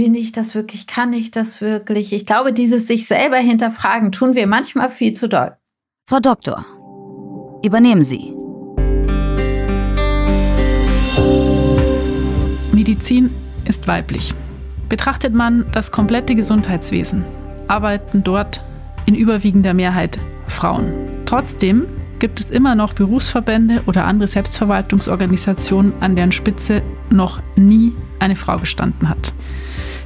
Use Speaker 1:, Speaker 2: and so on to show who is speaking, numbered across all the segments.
Speaker 1: bin ich das wirklich, kann ich das wirklich? Ich glaube, dieses sich selber hinterfragen tun wir manchmal viel zu doll.
Speaker 2: Frau Doktor, übernehmen Sie.
Speaker 3: Medizin ist weiblich. Betrachtet man das komplette Gesundheitswesen, arbeiten dort in überwiegender Mehrheit Frauen. Trotzdem gibt es immer noch Berufsverbände oder andere Selbstverwaltungsorganisationen, an deren Spitze noch nie eine Frau gestanden hat.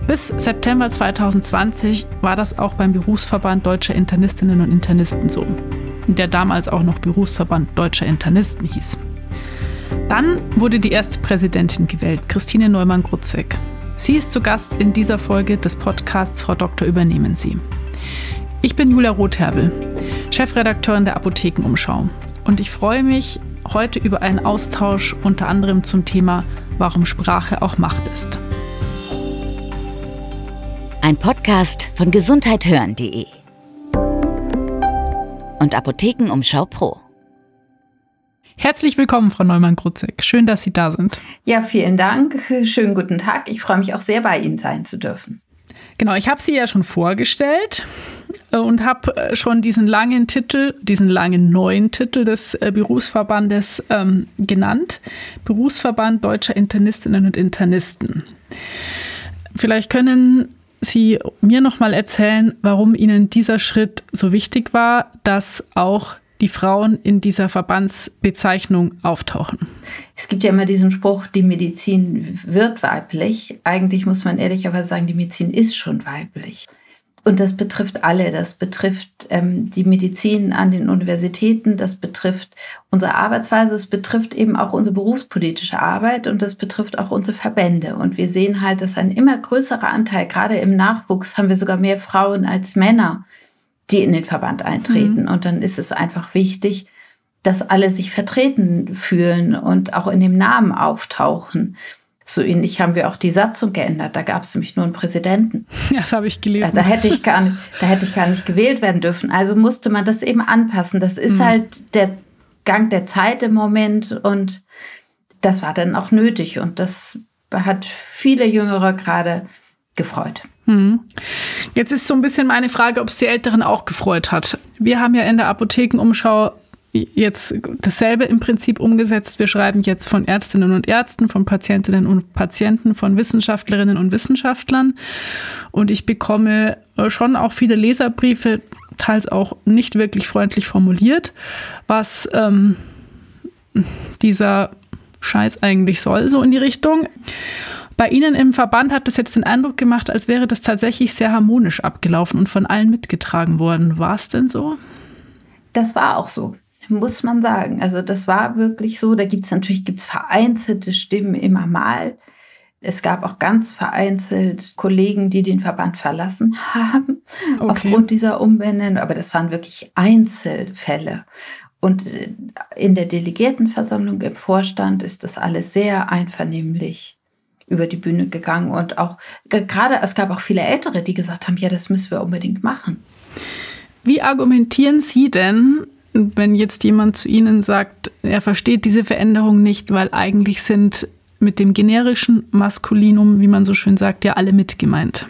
Speaker 3: Bis September 2020 war das auch beim Berufsverband Deutscher Internistinnen und Internisten so, der damals auch noch Berufsverband Deutscher Internisten hieß. Dann wurde die erste Präsidentin gewählt, Christine Neumann-Grutzek. Sie ist zu Gast in dieser Folge des Podcasts Frau Doktor übernehmen Sie. Ich bin Julia Rotherbel, Chefredakteurin der Apothekenumschau. Und ich freue mich heute über einen Austausch unter anderem zum Thema, warum Sprache auch Macht ist.
Speaker 2: Ein Podcast von gesundheithören.de und Apothekenumschau Pro.
Speaker 3: Herzlich willkommen, Frau Neumann-Grutzek. Schön, dass Sie da sind.
Speaker 1: Ja, vielen Dank. Schönen guten Tag. Ich freue mich auch sehr, bei Ihnen sein zu dürfen.
Speaker 3: Genau, ich habe sie ja schon vorgestellt äh, und habe äh, schon diesen langen Titel, diesen langen neuen Titel des äh, Berufsverbandes ähm, genannt. Berufsverband Deutscher Internistinnen und Internisten. Vielleicht können Sie mir noch mal erzählen, warum Ihnen dieser Schritt so wichtig war, dass auch die Frauen in dieser Verbandsbezeichnung auftauchen.
Speaker 1: Es gibt ja immer diesen Spruch, die Medizin wird weiblich. Eigentlich muss man ehrlicherweise sagen, die Medizin ist schon weiblich. Und das betrifft alle. Das betrifft ähm, die Medizin an den Universitäten, das betrifft unsere Arbeitsweise, es betrifft eben auch unsere berufspolitische Arbeit und das betrifft auch unsere Verbände. Und wir sehen halt, dass ein immer größerer Anteil, gerade im Nachwuchs, haben wir sogar mehr Frauen als Männer, die in den Verband eintreten. Mhm. Und dann ist es einfach wichtig, dass alle sich vertreten fühlen und auch in dem Namen auftauchen. So ähnlich haben wir auch die Satzung geändert. Da gab es nämlich nur einen Präsidenten.
Speaker 3: Ja, das habe ich gelesen.
Speaker 1: Da, da, hätte ich gar nicht, da hätte ich gar nicht gewählt werden dürfen. Also musste man das eben anpassen. Das ist mhm. halt der Gang der Zeit im Moment und das war dann auch nötig und das hat viele Jüngere gerade gefreut.
Speaker 3: Mhm. Jetzt ist so ein bisschen meine Frage, ob es die Älteren auch gefreut hat. Wir haben ja in der Apothekenumschau jetzt dasselbe im Prinzip umgesetzt. Wir schreiben jetzt von Ärztinnen und Ärzten, von Patientinnen und Patienten, von Wissenschaftlerinnen und Wissenschaftlern. Und ich bekomme äh, schon auch viele Leserbriefe, teils auch nicht wirklich freundlich formuliert, was ähm, dieser Scheiß eigentlich soll, so in die Richtung. Bei Ihnen im Verband hat das jetzt den Eindruck gemacht, als wäre das tatsächlich sehr harmonisch abgelaufen und von allen mitgetragen worden. War es denn so?
Speaker 1: Das war auch so muss man sagen. Also das war wirklich so. Da gibt es natürlich gibt's vereinzelte Stimmen immer mal. Es gab auch ganz vereinzelt Kollegen, die den Verband verlassen haben okay. aufgrund dieser Umbenennung. Aber das waren wirklich Einzelfälle. Und äh, in der Delegiertenversammlung im Vorstand ist das alles sehr einvernehmlich über die Bühne gegangen. Und auch gerade, es gab auch viele Ältere, die gesagt haben, ja, das müssen wir unbedingt machen.
Speaker 3: Wie argumentieren Sie denn, wenn jetzt jemand zu Ihnen sagt, er versteht diese Veränderung nicht, weil eigentlich sind mit dem generischen Maskulinum, wie man so schön sagt, ja alle mitgemeint.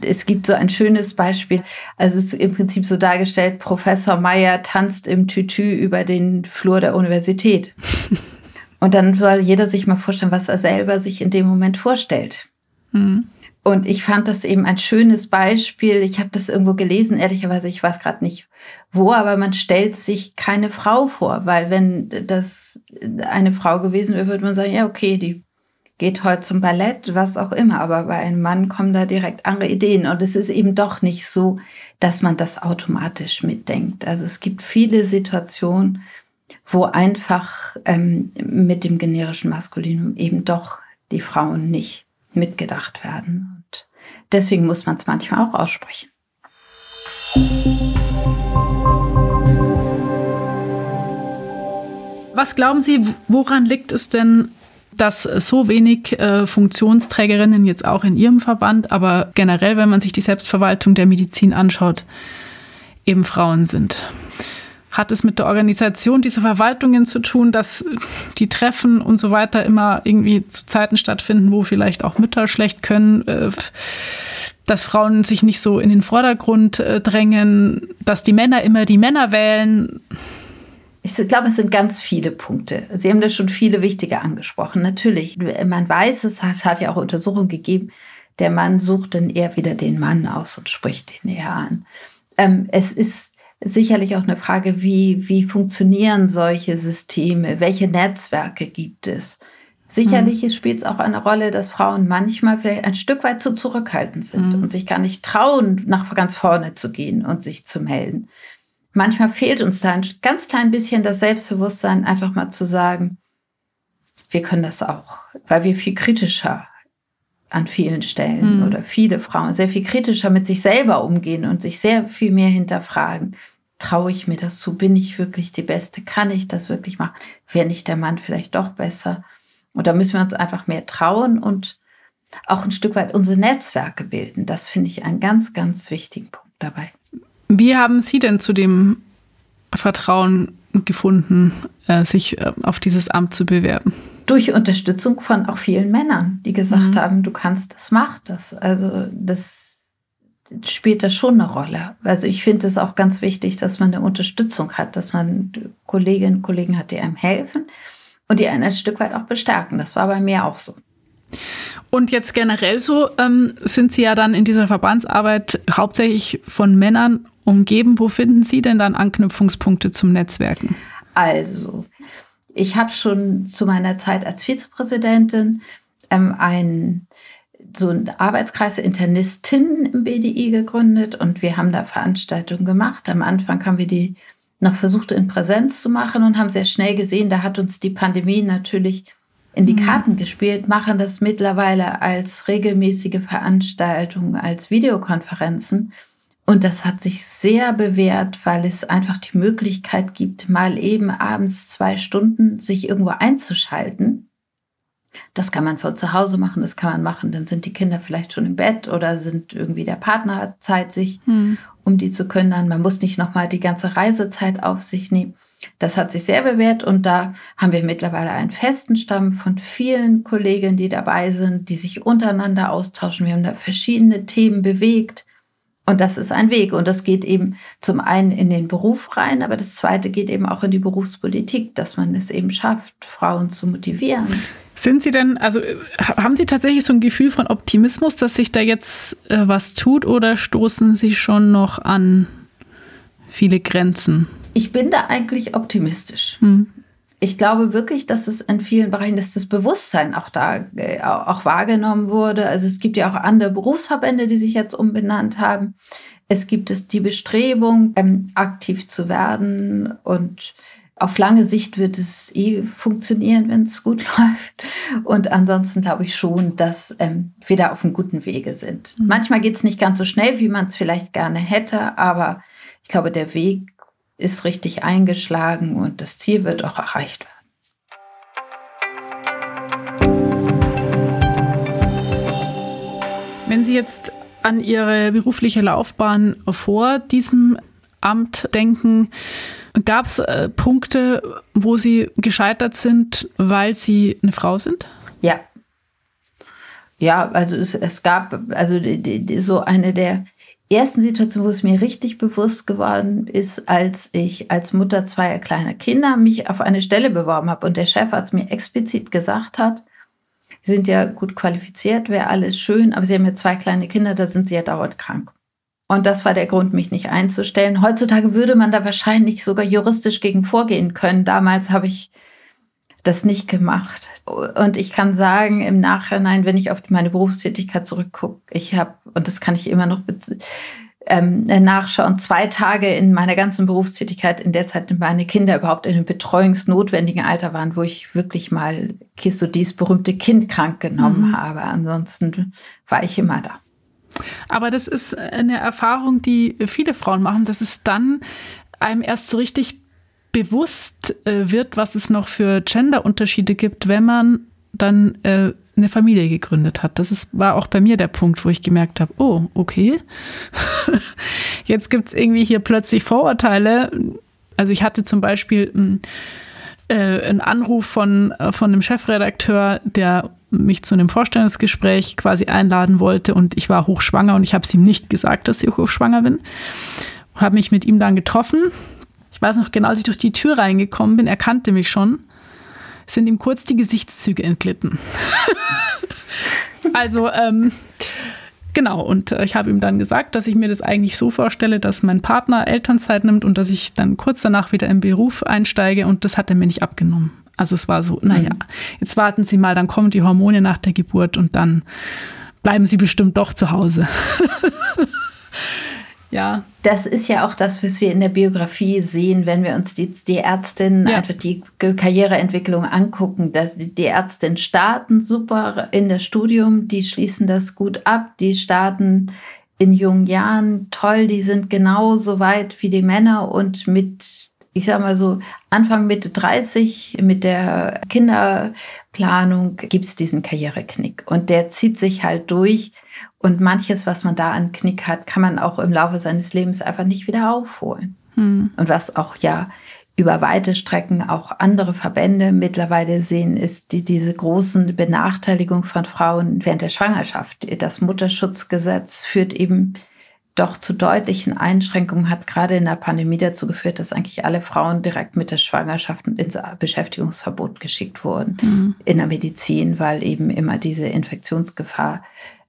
Speaker 1: Es gibt so ein schönes Beispiel. Also es ist im Prinzip so dargestellt, Professor Meyer tanzt im Tütü über den Flur der Universität. Und dann soll jeder sich mal vorstellen, was er selber sich in dem Moment vorstellt. Mhm. Und ich fand das eben ein schönes Beispiel. Ich habe das irgendwo gelesen, ehrlicherweise, ich weiß gerade nicht wo, aber man stellt sich keine Frau vor, weil wenn das eine Frau gewesen wäre, würde man sagen, ja, okay, die geht heute zum Ballett, was auch immer, aber bei einem Mann kommen da direkt andere Ideen und es ist eben doch nicht so, dass man das automatisch mitdenkt. Also es gibt viele Situationen, wo einfach ähm, mit dem generischen Maskulinum eben doch die Frauen nicht mitgedacht werden. Deswegen muss man es manchmal auch aussprechen.
Speaker 3: Was glauben Sie, woran liegt es denn, dass so wenig äh, Funktionsträgerinnen jetzt auch in Ihrem Verband, aber generell, wenn man sich die Selbstverwaltung der Medizin anschaut, eben Frauen sind? Hat es mit der Organisation dieser Verwaltungen zu tun, dass die Treffen und so weiter immer irgendwie zu Zeiten stattfinden, wo vielleicht auch Mütter schlecht können, äh, dass Frauen sich nicht so in den Vordergrund äh, drängen, dass die Männer immer die Männer wählen?
Speaker 1: Ich glaube, es sind ganz viele Punkte. Sie haben da schon viele wichtige angesprochen. Natürlich, man weiß es, hat ja auch Untersuchungen gegeben, der Mann sucht dann eher wieder den Mann aus und spricht ihn eher an. Ähm, es ist sicherlich auch eine Frage, wie, wie funktionieren solche Systeme? Welche Netzwerke gibt es? Sicherlich mhm. spielt es auch eine Rolle, dass Frauen manchmal vielleicht ein Stück weit zu zurückhaltend sind mhm. und sich gar nicht trauen, nach ganz vorne zu gehen und sich zu melden. Manchmal fehlt uns da ein ganz klein bisschen das Selbstbewusstsein, einfach mal zu sagen, wir können das auch, weil wir viel kritischer an vielen Stellen mhm. oder viele Frauen sehr viel kritischer mit sich selber umgehen und sich sehr viel mehr hinterfragen. Traue ich mir das zu? Bin ich wirklich die Beste? Kann ich das wirklich machen? Wäre nicht der Mann vielleicht doch besser? Und da müssen wir uns einfach mehr trauen und auch ein Stück weit unsere Netzwerke bilden. Das finde ich einen ganz, ganz wichtigen Punkt dabei.
Speaker 3: Wie haben Sie denn zu dem Vertrauen gefunden, äh, sich äh, auf dieses Amt zu bewerben?
Speaker 1: Durch Unterstützung von auch vielen Männern, die gesagt mhm. haben, du kannst das, mach das. Also das spielt da schon eine Rolle. Also ich finde es auch ganz wichtig, dass man eine Unterstützung hat, dass man Kolleginnen und Kollegen hat, die einem helfen und die einen ein Stück weit auch bestärken. Das war bei mir auch so.
Speaker 3: Und jetzt generell so ähm, sind Sie ja dann in dieser Verbandsarbeit hauptsächlich von Männern umgeben. Wo finden Sie denn dann Anknüpfungspunkte zum Netzwerken?
Speaker 1: Also, ich habe schon zu meiner Zeit als Vizepräsidentin ähm, einen so einen Arbeitskreis Internistinnen im BDI gegründet und wir haben da Veranstaltungen gemacht. Am Anfang haben wir die noch versucht in Präsenz zu machen und haben sehr schnell gesehen, da hat uns die Pandemie natürlich in die mhm. Karten gespielt, machen das mittlerweile als regelmäßige Veranstaltungen, als Videokonferenzen. Und das hat sich sehr bewährt, weil es einfach die Möglichkeit gibt, mal eben abends zwei Stunden sich irgendwo einzuschalten. Das kann man von zu Hause machen, das kann man machen, dann sind die Kinder vielleicht schon im Bett oder sind irgendwie der Partner hat Zeit, sich hm. um die zu kümmern. Man muss nicht nochmal die ganze Reisezeit auf sich nehmen. Das hat sich sehr bewährt und da haben wir mittlerweile einen festen Stamm von vielen Kolleginnen, die dabei sind, die sich untereinander austauschen. Wir haben da verschiedene Themen bewegt. Und das ist ein Weg. Und das geht eben zum einen in den Beruf rein, aber das zweite geht eben auch in die Berufspolitik, dass man es eben schafft, Frauen zu motivieren.
Speaker 3: Sind Sie denn, also haben Sie tatsächlich so ein Gefühl von Optimismus, dass sich da jetzt äh, was tut oder stoßen Sie schon noch an viele Grenzen?
Speaker 1: Ich bin da eigentlich optimistisch. Hm ich glaube wirklich, dass es in vielen Bereichen, dass das Bewusstsein auch da äh, auch wahrgenommen wurde. Also es gibt ja auch andere Berufsverbände, die sich jetzt umbenannt haben. Es gibt es die Bestrebung, ähm, aktiv zu werden und auf lange Sicht wird es eh funktionieren, wenn es gut läuft. Und ansonsten glaube ich schon, dass ähm, wir da auf einem guten Wege sind. Mhm. Manchmal geht es nicht ganz so schnell, wie man es vielleicht gerne hätte, aber ich glaube, der Weg ist richtig eingeschlagen und das Ziel wird auch erreicht werden.
Speaker 3: Wenn Sie jetzt an Ihre berufliche Laufbahn vor diesem Amt denken, gab es äh, Punkte, wo Sie gescheitert sind, weil Sie eine Frau sind?
Speaker 1: Ja. Ja, also es, es gab, also die, die, so eine der ersten Situation, wo es mir richtig bewusst geworden ist, als ich als Mutter zweier kleiner Kinder mich auf eine Stelle beworben habe und der Chefarzt mir explizit gesagt hat, Sie sind ja gut qualifiziert, wäre alles schön, aber Sie haben ja zwei kleine Kinder, da sind Sie ja dauernd krank. Und das war der Grund, mich nicht einzustellen. Heutzutage würde man da wahrscheinlich sogar juristisch gegen vorgehen können. Damals habe ich das nicht gemacht. Und ich kann sagen, im Nachhinein, wenn ich auf meine Berufstätigkeit zurückgucke, ich habe, und das kann ich immer noch ähm, nachschauen, zwei Tage in meiner ganzen Berufstätigkeit, in der Zeit meine Kinder überhaupt in einem betreuungsnotwendigen Alter waren, wo ich wirklich mal so dieses berühmte Kind krank genommen mhm. habe. Ansonsten war ich immer da.
Speaker 3: Aber das ist eine Erfahrung, die viele Frauen machen, dass es dann einem erst so richtig bewusst äh, wird, was es noch für Gender-Unterschiede gibt, wenn man dann äh, eine Familie gegründet hat. Das ist, war auch bei mir der Punkt, wo ich gemerkt habe, oh, okay, jetzt gibt es irgendwie hier plötzlich Vorurteile. Also ich hatte zum Beispiel hm, äh, einen Anruf von, äh, von einem Chefredakteur, der mich zu einem Vorstellungsgespräch quasi einladen wollte und ich war hochschwanger und ich habe es ihm nicht gesagt, dass ich hochschwanger bin. Und habe mich mit ihm dann getroffen. Ich weiß noch genau, als ich durch die Tür reingekommen bin, er kannte mich schon, sind ihm kurz die Gesichtszüge entglitten. also, ähm, Genau, und äh, ich habe ihm dann gesagt, dass ich mir das eigentlich so vorstelle, dass mein Partner Elternzeit nimmt und dass ich dann kurz danach wieder im Beruf einsteige und das hat er mir nicht abgenommen. Also es war so, naja, mhm. jetzt warten Sie mal, dann kommen die Hormone nach der Geburt und dann bleiben Sie bestimmt doch zu Hause.
Speaker 1: ja. Das ist ja auch das, was wir in der Biografie sehen, wenn wir uns die, die Ärztin, ja. einfach die Karriereentwicklung angucken. Dass die Ärztin starten super in das Studium, die schließen das gut ab, die starten in jungen Jahren toll, die sind genauso weit wie die Männer und mit ich sag mal so, Anfang Mitte 30 mit der Kinderplanung gibt's diesen Karriereknick. Und der zieht sich halt durch. Und manches, was man da an Knick hat, kann man auch im Laufe seines Lebens einfach nicht wieder aufholen. Hm. Und was auch ja über weite Strecken auch andere Verbände mittlerweile sehen, ist die, diese großen Benachteiligung von Frauen während der Schwangerschaft. Das Mutterschutzgesetz führt eben doch zu deutlichen Einschränkungen hat gerade in der Pandemie dazu geführt, dass eigentlich alle Frauen direkt mit der Schwangerschaft ins Beschäftigungsverbot geschickt wurden mhm. in der Medizin, weil eben immer diese Infektionsgefahr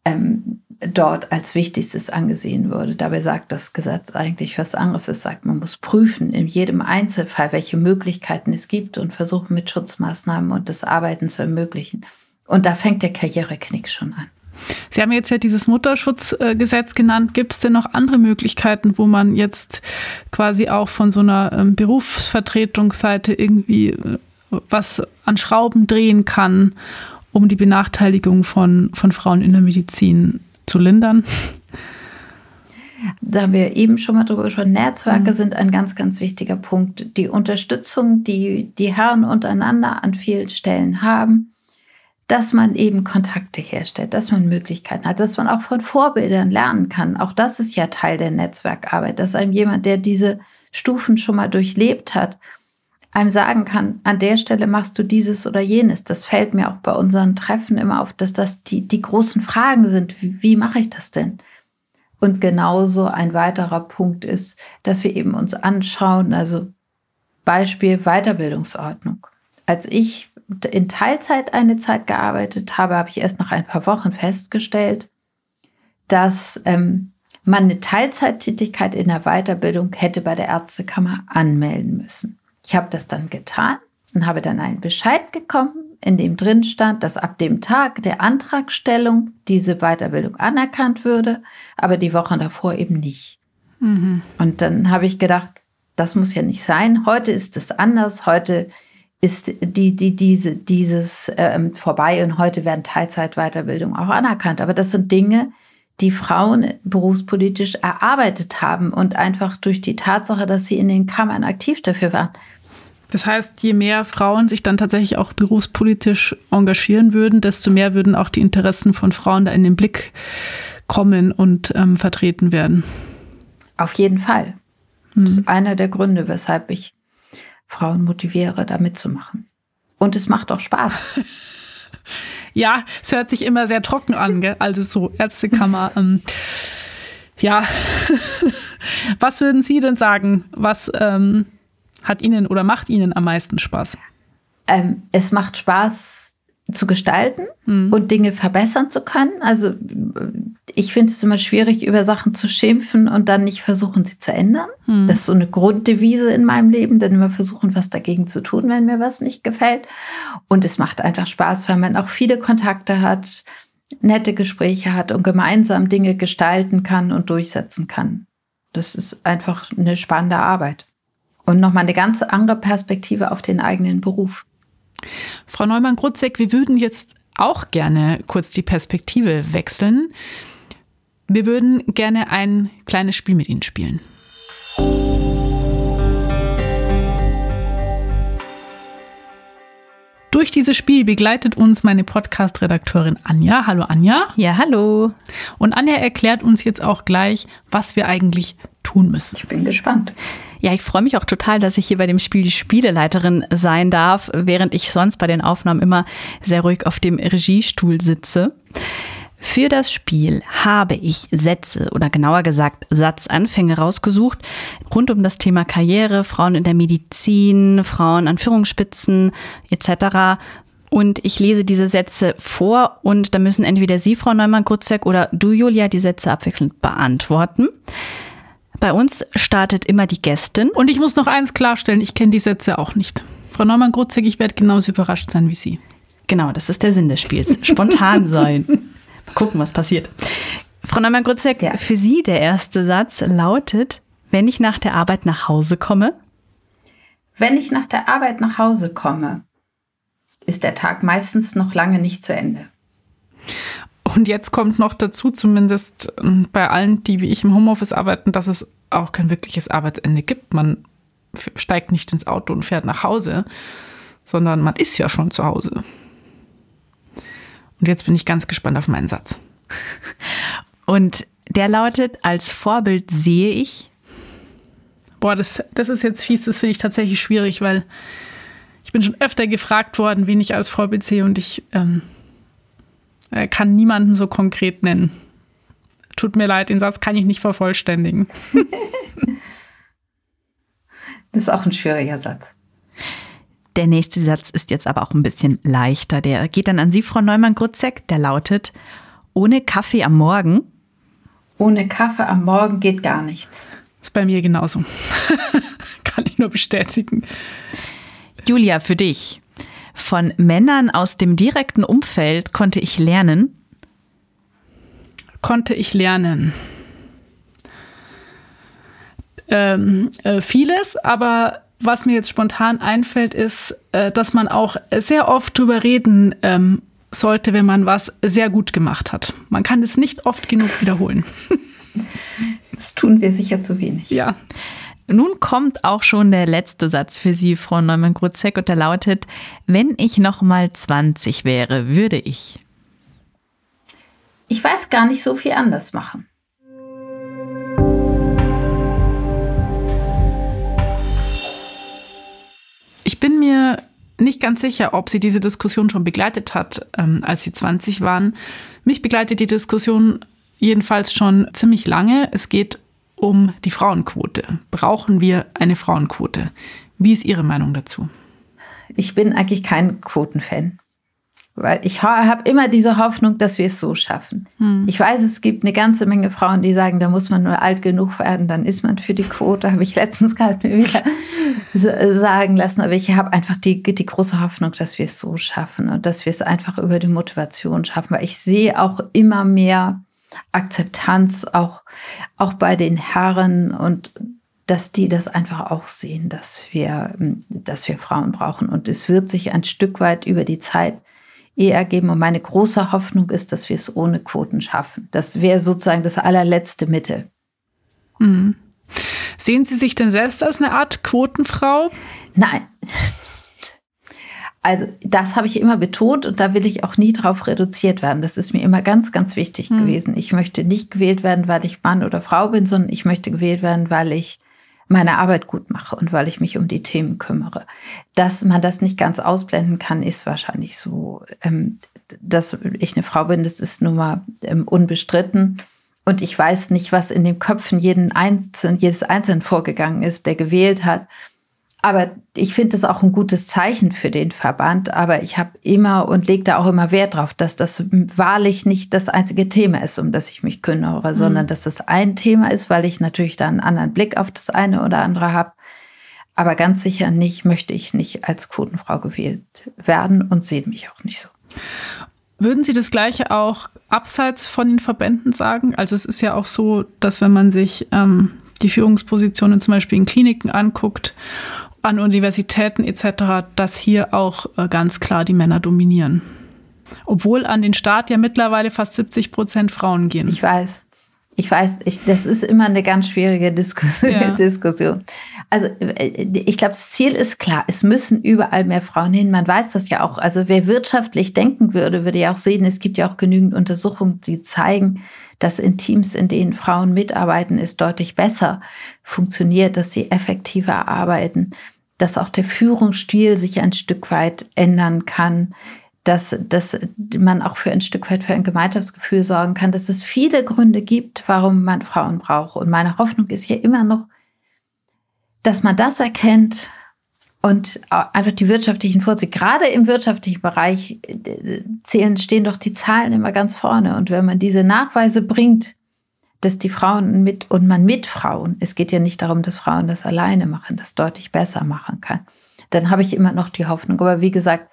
Speaker 1: ähm, dort als wichtigstes angesehen wurde. Dabei sagt das Gesetz eigentlich was anderes. Es sagt, man muss prüfen in jedem Einzelfall, welche Möglichkeiten es gibt und versuchen mit Schutzmaßnahmen und das Arbeiten zu ermöglichen. Und da fängt der Karriereknick schon an.
Speaker 3: Sie haben jetzt ja dieses Mutterschutzgesetz genannt. Gibt es denn noch andere Möglichkeiten, wo man jetzt quasi auch von so einer ähm, Berufsvertretungsseite irgendwie äh, was an Schrauben drehen kann, um die Benachteiligung von, von Frauen in der Medizin zu lindern?
Speaker 1: Da haben wir eben schon mal drüber gesprochen. Netzwerke mhm. sind ein ganz, ganz wichtiger Punkt. Die Unterstützung, die die Herren untereinander an vielen Stellen haben, dass man eben Kontakte herstellt, dass man Möglichkeiten hat, dass man auch von Vorbildern lernen kann. Auch das ist ja Teil der Netzwerkarbeit, dass einem jemand, der diese Stufen schon mal durchlebt hat, einem sagen kann, an der Stelle machst du dieses oder jenes. Das fällt mir auch bei unseren Treffen immer auf, dass das die, die großen Fragen sind. Wie, wie mache ich das denn? Und genauso ein weiterer Punkt ist, dass wir eben uns anschauen, also Beispiel Weiterbildungsordnung. Als ich in Teilzeit eine Zeit gearbeitet habe, habe ich erst nach ein paar Wochen festgestellt, dass ähm, man eine Teilzeittätigkeit in der Weiterbildung hätte bei der Ärztekammer anmelden müssen. Ich habe das dann getan und habe dann einen Bescheid bekommen, in dem drin stand, dass ab dem Tag der Antragstellung diese Weiterbildung anerkannt würde, aber die Wochen davor eben nicht. Mhm. Und dann habe ich gedacht, das muss ja nicht sein. Heute ist es anders. Heute ist die, die, diese, dieses ähm, vorbei und heute werden Teilzeitweiterbildung auch anerkannt. Aber das sind Dinge, die Frauen berufspolitisch erarbeitet haben und einfach durch die Tatsache, dass sie in den Kammern aktiv dafür waren.
Speaker 3: Das heißt, je mehr Frauen sich dann tatsächlich auch berufspolitisch engagieren würden, desto mehr würden auch die Interessen von Frauen da in den Blick kommen und ähm, vertreten werden.
Speaker 1: Auf jeden Fall. Das ist hm. einer der Gründe, weshalb ich Frauen motiviere, da mitzumachen. Und es macht auch Spaß.
Speaker 3: ja, es hört sich immer sehr trocken an, gell? also so Ärztekammer. Ähm, ja, was würden Sie denn sagen? Was ähm, hat Ihnen oder macht Ihnen am meisten Spaß?
Speaker 1: Ähm, es macht Spaß, zu gestalten mhm. und Dinge verbessern zu können. Also ich finde es immer schwierig, über Sachen zu schimpfen und dann nicht versuchen, sie zu ändern. Mhm. Das ist so eine Grunddevise in meinem Leben, dann immer versuchen, was dagegen zu tun, wenn mir was nicht gefällt. Und es macht einfach Spaß, weil man auch viele Kontakte hat, nette Gespräche hat und gemeinsam Dinge gestalten kann und durchsetzen kann. Das ist einfach eine spannende Arbeit. Und nochmal eine ganz andere Perspektive auf den eigenen Beruf.
Speaker 3: Frau Neumann-Grutzek, wir würden jetzt auch gerne kurz die Perspektive wechseln. Wir würden gerne ein kleines Spiel mit Ihnen spielen. Durch dieses Spiel begleitet uns meine Podcast-Redakteurin Anja. Hallo Anja.
Speaker 4: Ja, hallo.
Speaker 3: Und Anja erklärt uns jetzt auch gleich, was wir eigentlich tun müssen.
Speaker 1: Ich bin gespannt.
Speaker 4: Ja, ich freue mich auch total, dass ich hier bei dem Spiel die Spieleleiterin sein darf, während ich sonst bei den Aufnahmen immer sehr ruhig auf dem Regiestuhl sitze. Für das Spiel habe ich Sätze oder genauer gesagt Satzanfänge rausgesucht rund um das Thema Karriere, Frauen in der Medizin, Frauen an Führungsspitzen etc. Und ich lese diese Sätze vor und da müssen entweder Sie, Frau Neumann-Grutzek, oder du, Julia, die Sätze abwechselnd beantworten. Bei uns startet immer die Gästin.
Speaker 3: Und ich muss noch eins klarstellen, ich kenne die Sätze auch nicht. Frau Neumann-Grutzek, ich werde genauso überrascht sein wie Sie.
Speaker 4: Genau, das ist der Sinn des Spiels. Spontan sein. Mal gucken, was passiert. Frau Neumann-Grutzek, ja. für Sie der erste Satz lautet, wenn ich nach der Arbeit nach Hause komme?
Speaker 1: Wenn ich nach der Arbeit nach Hause komme, ist der Tag meistens noch lange nicht zu Ende.
Speaker 3: Und jetzt kommt noch dazu, zumindest ähm, bei allen, die wie ich im Homeoffice arbeiten, dass es auch kein wirkliches Arbeitsende gibt. Man steigt nicht ins Auto und fährt nach Hause, sondern man ist ja schon zu Hause. Und jetzt bin ich ganz gespannt auf meinen Satz.
Speaker 4: Und der lautet, als Vorbild sehe ich.
Speaker 3: Boah, das, das ist jetzt fies, das finde ich tatsächlich schwierig, weil ich bin schon öfter gefragt worden, wen ich als Vorbild sehe und ich ähm, äh, kann niemanden so konkret nennen. Tut mir leid, den Satz kann ich nicht vervollständigen.
Speaker 1: das ist auch ein schwieriger Satz.
Speaker 4: Der nächste Satz ist jetzt aber auch ein bisschen leichter. Der geht dann an Sie, Frau Neumann-Grutzek. Der lautet, ohne Kaffee am Morgen.
Speaker 1: Ohne Kaffee am Morgen geht gar nichts.
Speaker 3: Ist bei mir genauso. Kann ich nur bestätigen.
Speaker 4: Julia, für dich. Von Männern aus dem direkten Umfeld konnte ich lernen.
Speaker 3: Konnte ich lernen. Ähm, äh, vieles, aber was mir jetzt spontan einfällt, ist, äh, dass man auch sehr oft drüber reden ähm, sollte, wenn man was sehr gut gemacht hat. Man kann es nicht oft genug wiederholen.
Speaker 1: Das tun wir sicher zu wenig.
Speaker 3: Ja.
Speaker 4: Nun kommt auch schon der letzte Satz für Sie, Frau Neumann-Gruzek, und der lautet, wenn ich noch mal 20 wäre, würde ich.
Speaker 1: Ich weiß gar nicht so viel anders machen.
Speaker 3: Ich bin mir nicht ganz sicher, ob sie diese Diskussion schon begleitet hat, ähm, als sie 20 waren. Mich begleitet die Diskussion jedenfalls schon ziemlich lange. Es geht um die Frauenquote. Brauchen wir eine Frauenquote? Wie ist Ihre Meinung dazu?
Speaker 1: Ich bin eigentlich kein Quotenfan. Weil ich habe immer diese Hoffnung, dass wir es so schaffen. Hm. Ich weiß, es gibt eine ganze Menge Frauen, die sagen, da muss man nur alt genug werden, dann ist man für die Quote. Habe ich letztens gerade mir wieder sagen lassen. Aber ich habe einfach die, die große Hoffnung, dass wir es so schaffen und dass wir es einfach über die Motivation schaffen. Weil ich sehe auch immer mehr Akzeptanz auch, auch bei den Herren und dass die das einfach auch sehen, dass wir, dass wir Frauen brauchen. Und es wird sich ein Stück weit über die Zeit eher ergeben. Und meine große Hoffnung ist, dass wir es ohne Quoten schaffen. Das wäre sozusagen das allerletzte Mittel.
Speaker 3: Mhm. Sehen Sie sich denn selbst als eine Art Quotenfrau?
Speaker 1: Nein, also das habe ich immer betont und da will ich auch nie drauf reduziert werden. Das ist mir immer ganz, ganz wichtig mhm. gewesen. Ich möchte nicht gewählt werden, weil ich Mann oder Frau bin, sondern ich möchte gewählt werden, weil ich meine Arbeit gut mache und weil ich mich um die Themen kümmere. Dass man das nicht ganz ausblenden kann, ist wahrscheinlich so. Ähm, dass ich eine Frau bin, das ist nun mal ähm, unbestritten. Und ich weiß nicht, was in den Köpfen jeden Einzelnen, jedes Einzelnen vorgegangen ist, der gewählt hat. Aber ich finde es auch ein gutes Zeichen für den Verband. Aber ich habe immer und lege da auch immer Wert drauf, dass das wahrlich nicht das einzige Thema ist, um das ich mich kümmere, mhm. sondern dass das ein Thema ist, weil ich natürlich da einen anderen Blick auf das eine oder andere habe. Aber ganz sicher nicht möchte ich nicht als Quotenfrau gewählt werden und sehe mich auch nicht so.
Speaker 3: Würden Sie das Gleiche auch abseits von den Verbänden sagen? Also es ist ja auch so, dass wenn man sich ähm, die Führungspositionen zum Beispiel in Kliniken anguckt an Universitäten etc., dass hier auch äh, ganz klar die Männer dominieren. Obwohl an den Staat ja mittlerweile fast 70 Prozent Frauen gehen.
Speaker 1: Ich weiß. Ich weiß, ich, das ist immer eine ganz schwierige Diskussion. Ja. Diskussion. Also äh, ich glaube, das Ziel ist klar, es müssen überall mehr Frauen hin. Man weiß das ja auch. Also wer wirtschaftlich denken würde, würde ja auch sehen, es gibt ja auch genügend Untersuchungen, die zeigen, dass in Teams, in denen Frauen mitarbeiten, es deutlich besser funktioniert, dass sie effektiver arbeiten, dass auch der Führungsstil sich ein Stück weit ändern kann, dass, dass man auch für ein Stück weit für ein Gemeinschaftsgefühl sorgen kann, dass es viele Gründe gibt, warum man Frauen braucht. Und meine Hoffnung ist hier immer noch, dass man das erkennt und einfach die wirtschaftlichen Vorzüge. Gerade im wirtschaftlichen Bereich äh, zählen, stehen doch die Zahlen immer ganz vorne. Und wenn man diese Nachweise bringt, dass die Frauen mit und man mit Frauen, es geht ja nicht darum, dass Frauen das alleine machen, das deutlich besser machen kann, dann habe ich immer noch die Hoffnung. Aber wie gesagt,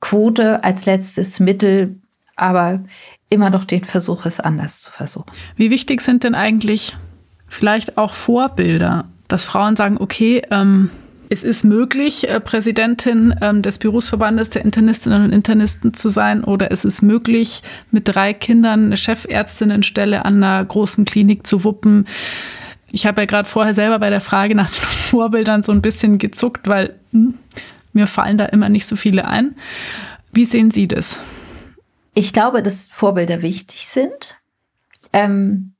Speaker 1: Quote als letztes Mittel, aber immer noch den Versuch, es anders zu versuchen.
Speaker 3: Wie wichtig sind denn eigentlich vielleicht auch Vorbilder, dass Frauen sagen, okay, ähm, es ist möglich, äh, Präsidentin ähm, des Berufsverbandes der Internistinnen und Internisten zu sein oder es ist möglich, mit drei Kindern eine Chefärztinnenstelle an einer großen Klinik zu wuppen. Ich habe ja gerade vorher selber bei der Frage nach den Vorbildern so ein bisschen gezuckt, weil hm, mir fallen da immer nicht so viele ein. Wie sehen Sie das?
Speaker 1: Ich glaube, dass Vorbilder wichtig sind. Ähm,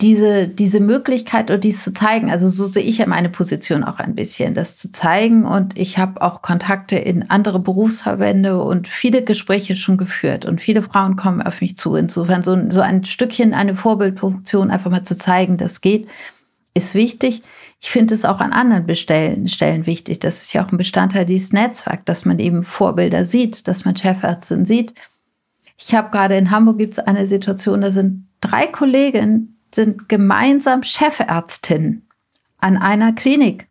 Speaker 1: diese, diese Möglichkeit und dies zu zeigen, also so sehe ich ja meine Position auch ein bisschen, das zu zeigen. Und ich habe auch Kontakte in andere Berufsverbände und viele Gespräche schon geführt. Und viele Frauen kommen auf mich zu. Insofern so, so ein Stückchen eine Vorbildfunktion einfach mal zu zeigen, das geht, ist wichtig. Ich finde es auch an anderen Stellen, Stellen wichtig. Das ist ja auch ein Bestandteil dieses Netzwerks, dass man eben Vorbilder sieht, dass man Chefärztin sieht. Ich habe gerade in Hamburg gibt es eine Situation, da sind drei Kolleginnen, sind gemeinsam Chefärztin an einer Klinik.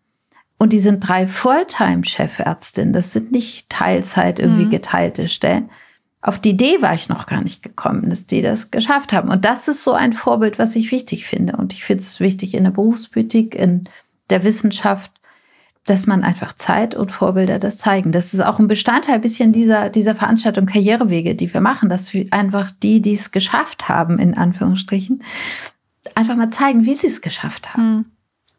Speaker 1: Und die sind drei Fulltime-Chefärztinnen. Das sind nicht Teilzeit irgendwie mhm. geteilte Stellen. Auf die Idee war ich noch gar nicht gekommen, dass die das geschafft haben. Und das ist so ein Vorbild, was ich wichtig finde. Und ich finde es wichtig in der Berufspolitik, in der Wissenschaft, dass man einfach Zeit und Vorbilder das zeigen. Das ist auch ein Bestandteil bisschen dieser, dieser Veranstaltung Karrierewege, die wir machen, dass wir einfach die, die es geschafft haben, in Anführungsstrichen, einfach mal zeigen, wie sie es geschafft haben. Mhm.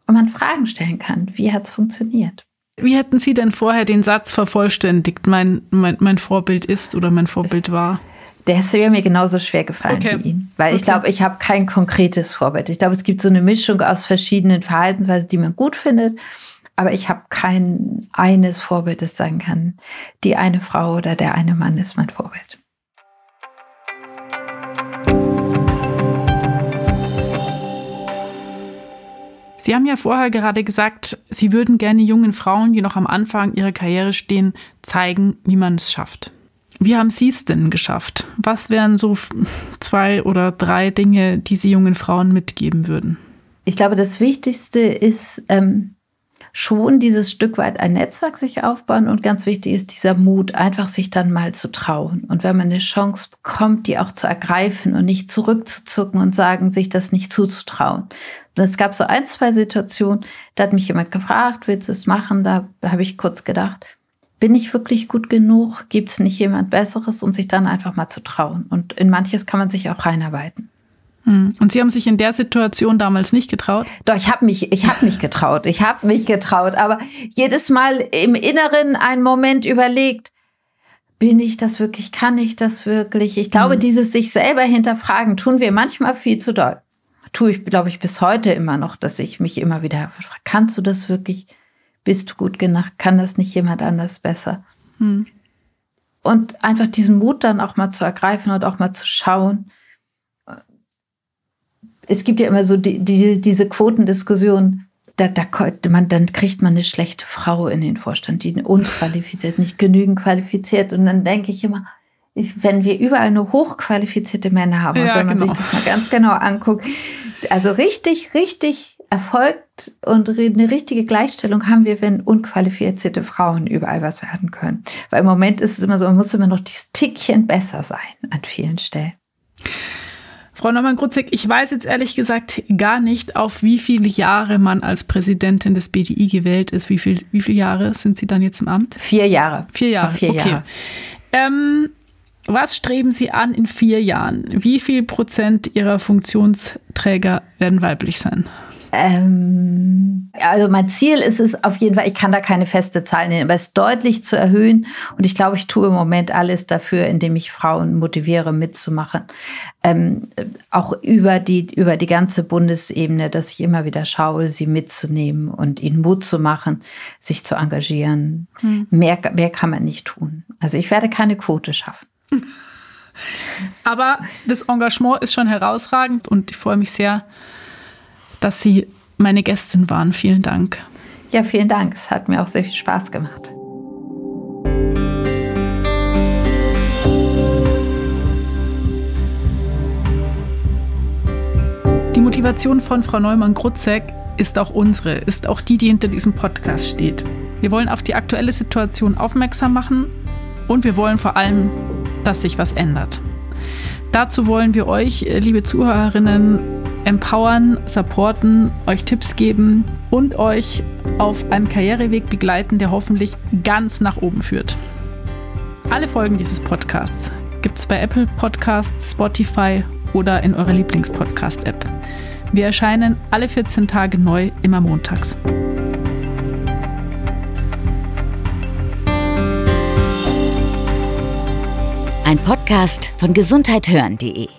Speaker 1: Und man Fragen stellen kann, wie hat es funktioniert.
Speaker 3: Wie hätten Sie denn vorher den Satz vervollständigt, mein, mein, mein Vorbild ist oder mein Vorbild war?
Speaker 1: Der ist mir genauso schwer gefallen okay. wie Ihnen. Weil okay. ich glaube, ich habe kein konkretes Vorbild. Ich glaube, es gibt so eine Mischung aus verschiedenen Verhaltensweisen, die man gut findet. Aber ich habe kein eines Vorbild, das sagen kann, die eine Frau oder der eine Mann ist mein Vorbild.
Speaker 3: Sie haben ja vorher gerade gesagt, Sie würden gerne jungen Frauen, die noch am Anfang ihrer Karriere stehen, zeigen, wie man es schafft. Wie haben Sie es denn geschafft? Was wären so zwei oder drei Dinge, die Sie jungen Frauen mitgeben würden?
Speaker 1: Ich glaube, das Wichtigste ist, ähm, schon dieses Stück weit ein Netzwerk sich aufbauen und ganz wichtig ist dieser Mut, einfach sich dann mal zu trauen. Und wenn man eine Chance bekommt, die auch zu ergreifen und nicht zurückzuzucken und sagen, sich das nicht zuzutrauen. Es gab so ein, zwei Situationen, da hat mich jemand gefragt, willst du es machen? Da habe ich kurz gedacht, bin ich wirklich gut genug? Gibt es nicht jemand Besseres? Und sich dann einfach mal zu trauen. Und in manches kann man sich auch reinarbeiten.
Speaker 3: Hm. Und Sie haben sich in der Situation damals nicht getraut?
Speaker 1: Doch, ich habe mich, ich habe mich getraut. Ich habe mich getraut. Aber jedes Mal im Inneren einen Moment überlegt, bin ich das wirklich? Kann ich das wirklich? Ich glaube, mhm. dieses sich selber hinterfragen tun wir manchmal viel zu doll. Tue ich, glaube ich, bis heute immer noch, dass ich mich immer wieder frage, kannst du das wirklich? Bist du gut genug? Kann das nicht jemand anders besser? Mhm. Und einfach diesen Mut dann auch mal zu ergreifen und auch mal zu schauen, es gibt ja immer so die, die, diese Quotendiskussion, da, da, man, dann kriegt man eine schlechte Frau in den Vorstand, die unqualifiziert, nicht genügend qualifiziert. Und dann denke ich immer, wenn wir überall nur hochqualifizierte Männer haben, ja, und wenn man genau. sich das mal ganz genau anguckt, also richtig, richtig erfolgt und eine richtige Gleichstellung haben wir, wenn unqualifizierte Frauen überall was werden können. Weil im Moment ist es immer so, man muss immer noch dieses Tickchen besser sein an vielen Stellen.
Speaker 3: Frau Neumann-Grutzig, ich weiß jetzt ehrlich gesagt gar nicht, auf wie viele Jahre man als Präsidentin des BDI gewählt ist. Wie, viel, wie viele Jahre sind Sie dann jetzt im Amt?
Speaker 1: Vier Jahre.
Speaker 3: Vier Jahre.
Speaker 1: Vier
Speaker 3: okay.
Speaker 1: Jahre.
Speaker 3: Ähm, was streben Sie an in vier Jahren? Wie viel Prozent Ihrer Funktionsträger werden weiblich sein?
Speaker 1: Ähm, also mein Ziel ist es auf jeden Fall, ich kann da keine feste Zahl nennen, aber es deutlich zu erhöhen. Und ich glaube, ich tue im Moment alles dafür, indem ich Frauen motiviere, mitzumachen. Ähm, auch über die, über die ganze Bundesebene, dass ich immer wieder schaue, sie mitzunehmen und ihnen Mut zu machen, sich zu engagieren. Hm. Mehr, mehr kann man nicht tun. Also ich werde keine Quote schaffen.
Speaker 3: Aber das Engagement ist schon herausragend und ich freue mich sehr, dass Sie meine Gästin waren. Vielen Dank.
Speaker 1: Ja, vielen Dank. Es hat mir auch sehr viel Spaß gemacht.
Speaker 3: Die Motivation von Frau Neumann-Grutzek ist auch unsere, ist auch die, die hinter diesem Podcast steht. Wir wollen auf die aktuelle Situation aufmerksam machen und wir wollen vor allem, dass sich was ändert. Dazu wollen wir euch, liebe Zuhörerinnen, empowern, supporten, euch Tipps geben und euch auf einem Karriereweg begleiten, der hoffentlich ganz nach oben führt. Alle Folgen dieses Podcasts gibt es bei Apple Podcasts, Spotify oder in eurer Lieblingspodcast-App. Wir erscheinen alle 14 Tage neu, immer montags.
Speaker 2: Ein Podcast von gesundheithören.de